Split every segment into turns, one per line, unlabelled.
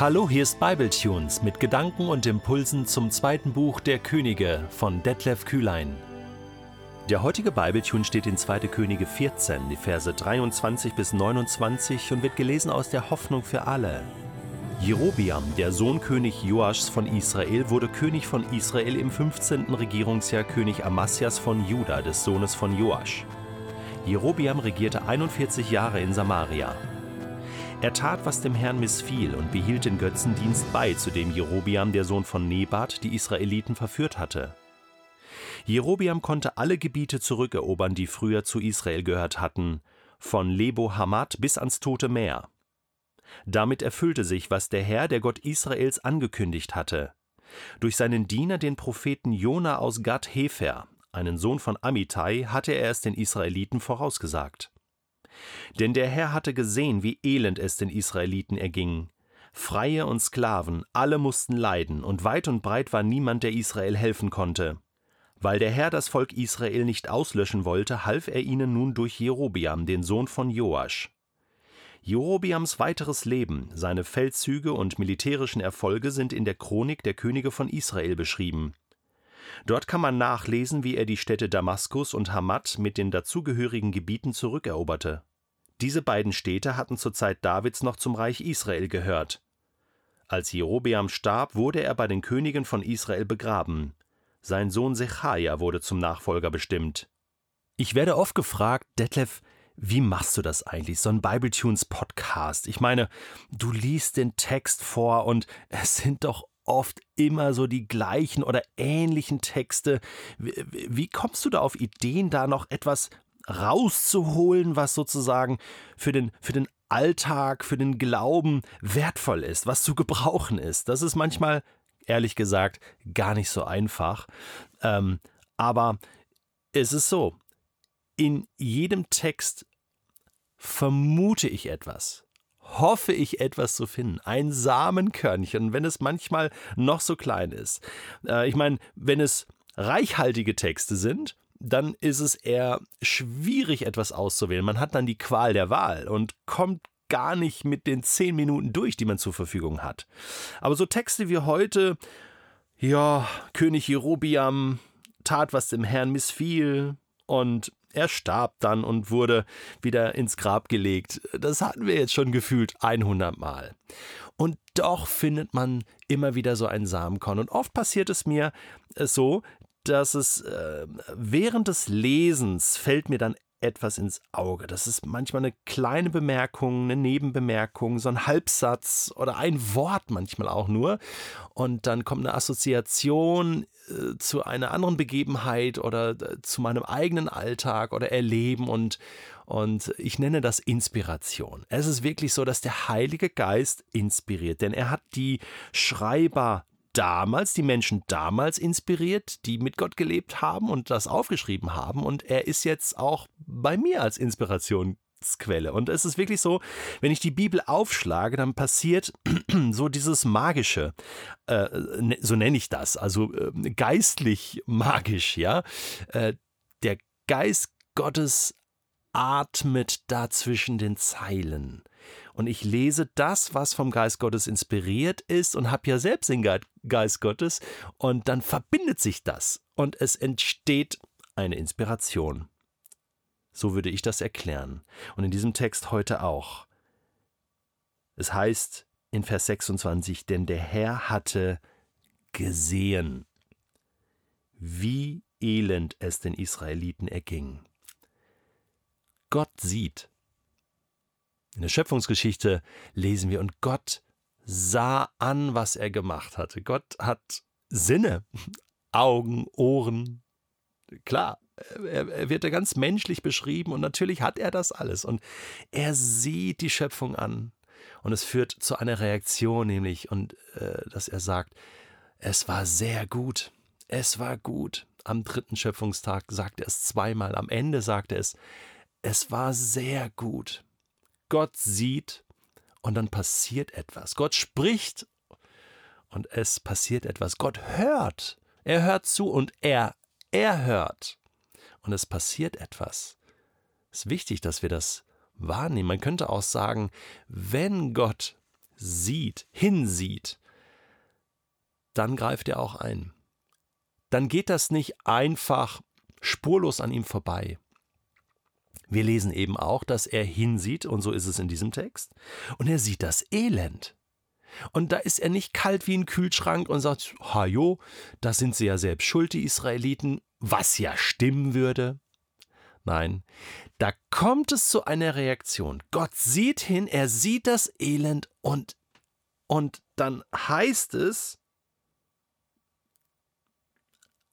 Hallo, hier ist Bibletunes mit Gedanken und Impulsen zum zweiten Buch der Könige von Detlef Kühlein. Der heutige Bibletune steht in 2. Könige 14, die Verse 23 bis 29 und wird gelesen aus der Hoffnung für alle. Jerobiam, der Sohn König Joaschs von Israel, wurde König von Israel im 15. Regierungsjahr König Amasias von Juda, des Sohnes von Joasch. Jerobiam regierte 41 Jahre in Samaria. Er tat, was dem Herrn missfiel und behielt den Götzendienst bei, zu dem Jerobiam, der Sohn von Nebat, die Israeliten verführt hatte. Jerobiam konnte alle Gebiete zurückerobern, die früher zu Israel gehört hatten, von Lebo Hamad bis ans Tote Meer. Damit erfüllte sich, was der Herr, der Gott Israels, angekündigt hatte. Durch seinen Diener, den Propheten Jona aus Gad Hefer, einen Sohn von Amittai, hatte er es den Israeliten vorausgesagt. Denn der Herr hatte gesehen, wie elend es den Israeliten erging. Freie und Sklaven, alle mussten leiden, und weit und breit war niemand, der Israel helfen konnte. Weil der Herr das Volk Israel nicht auslöschen wollte, half er ihnen nun durch Jerobiam, den Sohn von Joasch. Jerobiams weiteres Leben, seine Feldzüge und militärischen Erfolge sind in der Chronik der Könige von Israel beschrieben. Dort kann man nachlesen, wie er die Städte Damaskus und Hamad mit den dazugehörigen Gebieten zurückeroberte. Diese beiden Städte hatten zur Zeit Davids noch zum Reich Israel gehört. Als Jerobeam starb, wurde er bei den Königen von Israel begraben. Sein Sohn Sechaja wurde zum Nachfolger bestimmt. Ich werde oft gefragt, Detlef, wie machst du das eigentlich, so ein Bibletunes Podcast? Ich meine, du liest den Text vor und es sind doch oft immer so die gleichen oder ähnlichen Texte. Wie, kommst du da auf Ideen, da noch etwas rauszuholen, was sozusagen für den, für den Alltag, für den Glauben wertvoll ist, was zu gebrauchen ist. Das ist manchmal, ehrlich gesagt, gar nicht so einfach. Ähm, aber es ist so, in jedem Text vermute ich etwas, hoffe ich etwas zu finden. Ein Samenkörnchen, wenn es manchmal noch so klein ist. Äh, ich meine, wenn es reichhaltige Texte sind, dann ist es eher schwierig, etwas auszuwählen. Man hat dann die Qual der Wahl und kommt gar nicht mit den zehn Minuten durch, die man zur Verfügung hat. Aber so Texte wie heute, ja, König Jerobiam tat, was dem Herrn missfiel, und er starb dann und wurde wieder ins Grab gelegt. Das hatten wir jetzt schon gefühlt 100 Mal. Und doch findet man immer wieder so ein Samenkorn. Und oft passiert es mir äh, so, dass es äh, während des Lesens fällt mir dann etwas ins Auge. Das ist manchmal eine kleine Bemerkung, eine Nebenbemerkung, so ein Halbsatz oder ein Wort manchmal auch nur. Und dann kommt eine Assoziation äh, zu einer anderen Begebenheit oder äh, zu meinem eigenen Alltag oder Erleben und, und ich nenne das Inspiration. Es ist wirklich so, dass der Heilige Geist inspiriert, denn er hat die Schreiber damals, die Menschen damals inspiriert, die mit Gott gelebt haben und das aufgeschrieben haben. Und er ist jetzt auch bei mir als Inspirationsquelle. Und es ist wirklich so, wenn ich die Bibel aufschlage, dann passiert so dieses Magische, äh, ne, so nenne ich das, also äh, geistlich magisch, ja. Äh, der Geist Gottes atmet da zwischen den Zeilen und ich lese das, was vom Geist Gottes inspiriert ist und habe ja selbst den Geist Gottes und dann verbindet sich das und es entsteht eine Inspiration. So würde ich das erklären. Und in diesem Text heute auch. Es heißt in Vers 26, denn der Herr hatte gesehen, wie elend es den Israeliten erging. Gott sieht, in der Schöpfungsgeschichte lesen wir, und Gott sah an, was er gemacht hatte. Gott hat Sinne, Augen, Ohren. Klar, er, wird ja ganz menschlich beschrieben und natürlich hat er das alles. Und er sieht die Schöpfung an. Und es führt zu einer Reaktion, nämlich, und äh, dass er sagt, es war sehr gut. Es war gut. Am dritten Schöpfungstag sagt er es zweimal. Am Ende sagt er es, es war sehr gut. Gott sieht und dann passiert etwas. Gott spricht und es passiert etwas. Gott hört. Er hört zu und er, er hört. Und es passiert etwas. Es ist wichtig, dass wir das wahrnehmen. Man könnte auch sagen, wenn Gott sieht, hinsieht, dann greift er auch ein. Dann geht das nicht einfach spurlos an ihm vorbei. Wir lesen eben auch, dass er hinsieht, und so ist es in diesem Text, und er sieht das Elend. Und da ist er nicht kalt wie ein Kühlschrank und sagt, hajo, da sind sie ja selbst schuld, die Israeliten, was ja stimmen würde. Nein, da kommt es zu einer Reaktion. Gott sieht hin, er sieht das Elend und, und dann heißt es,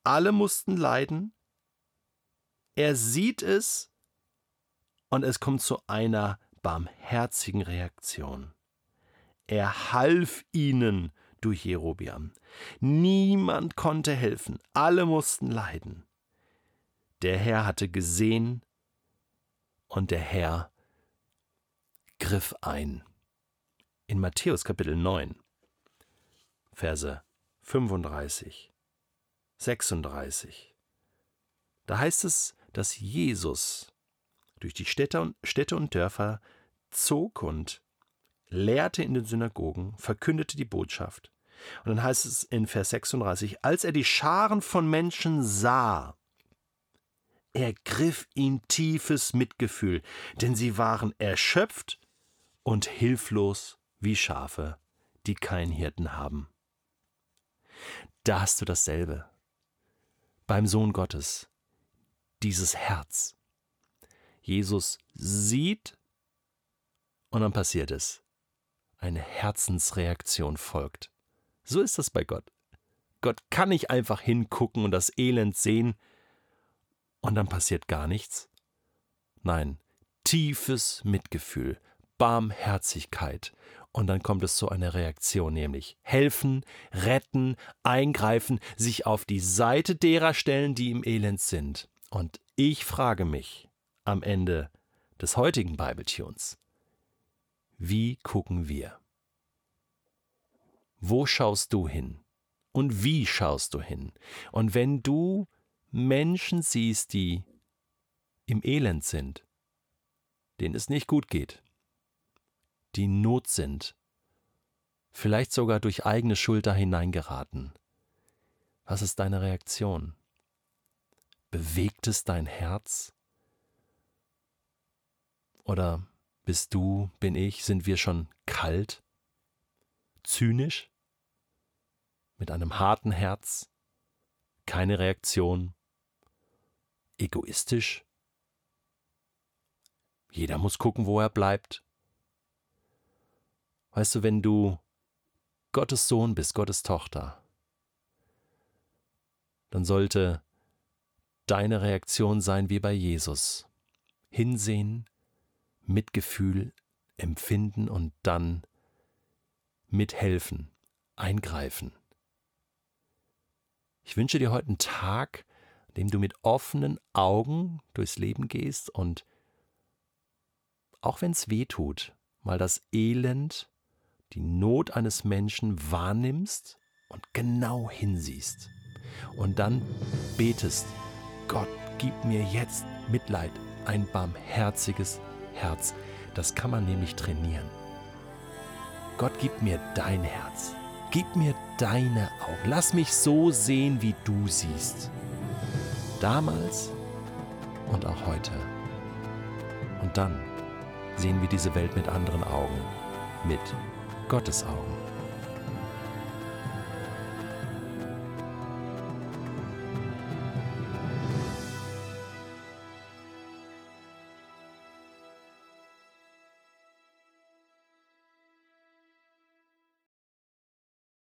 alle mussten leiden, er sieht es und es kommt zu einer barmherzigen Reaktion. Er half ihnen durch Jerobiam. Niemand konnte helfen, alle mussten leiden. Der Herr hatte gesehen und der Herr griff ein. In Matthäus Kapitel 9, Verse 35, 36, da heißt es, dass Jesus durch die Städte und, Städte und Dörfer zog und lehrte in den Synagogen, verkündete die Botschaft. Und dann heißt es in Vers 36, als er die Scharen von Menschen sah, ergriff ihn tiefes Mitgefühl, denn sie waren erschöpft und hilflos wie Schafe, die keinen Hirten haben. Da hast du dasselbe. Beim Sohn Gottes. Dieses Herz. Jesus sieht und dann passiert es. Eine Herzensreaktion folgt. So ist das bei Gott. Gott kann nicht einfach hingucken und das Elend sehen und dann passiert gar nichts. Nein, tiefes Mitgefühl, Barmherzigkeit. Und dann kommt es zu einer Reaktion, nämlich helfen, retten, eingreifen, sich auf die Seite derer stellen, die im Elend sind. Und ich frage mich, am Ende des heutigen Bibletunes. Wie gucken wir? Wo schaust du hin? Und wie schaust du hin? Und wenn du Menschen siehst, die im Elend sind, denen es nicht gut geht, die in Not sind, vielleicht sogar durch eigene Schuld da hineingeraten, was ist deine Reaktion? Bewegt es dein Herz? Oder bist du, bin ich, sind wir schon kalt, zynisch, mit einem harten Herz, keine Reaktion, egoistisch? Jeder muss gucken, wo er bleibt. Weißt du, wenn du Gottes Sohn bist, Gottes Tochter, dann sollte deine Reaktion sein wie bei Jesus. Hinsehen, Mitgefühl empfinden und dann mithelfen, eingreifen. Ich wünsche dir heute einen Tag, an dem du mit offenen Augen durchs Leben gehst und auch wenn es weh tut, mal das Elend, die Not eines Menschen wahrnimmst und genau hinsiehst. Und dann betest, Gott, gib mir jetzt Mitleid, ein barmherziges Herz. Das kann man nämlich trainieren. Gott, gib mir dein Herz. Gib mir deine Augen. Lass mich so sehen, wie du siehst. Damals und auch heute. Und dann sehen wir diese Welt mit anderen Augen. Mit Gottes Augen.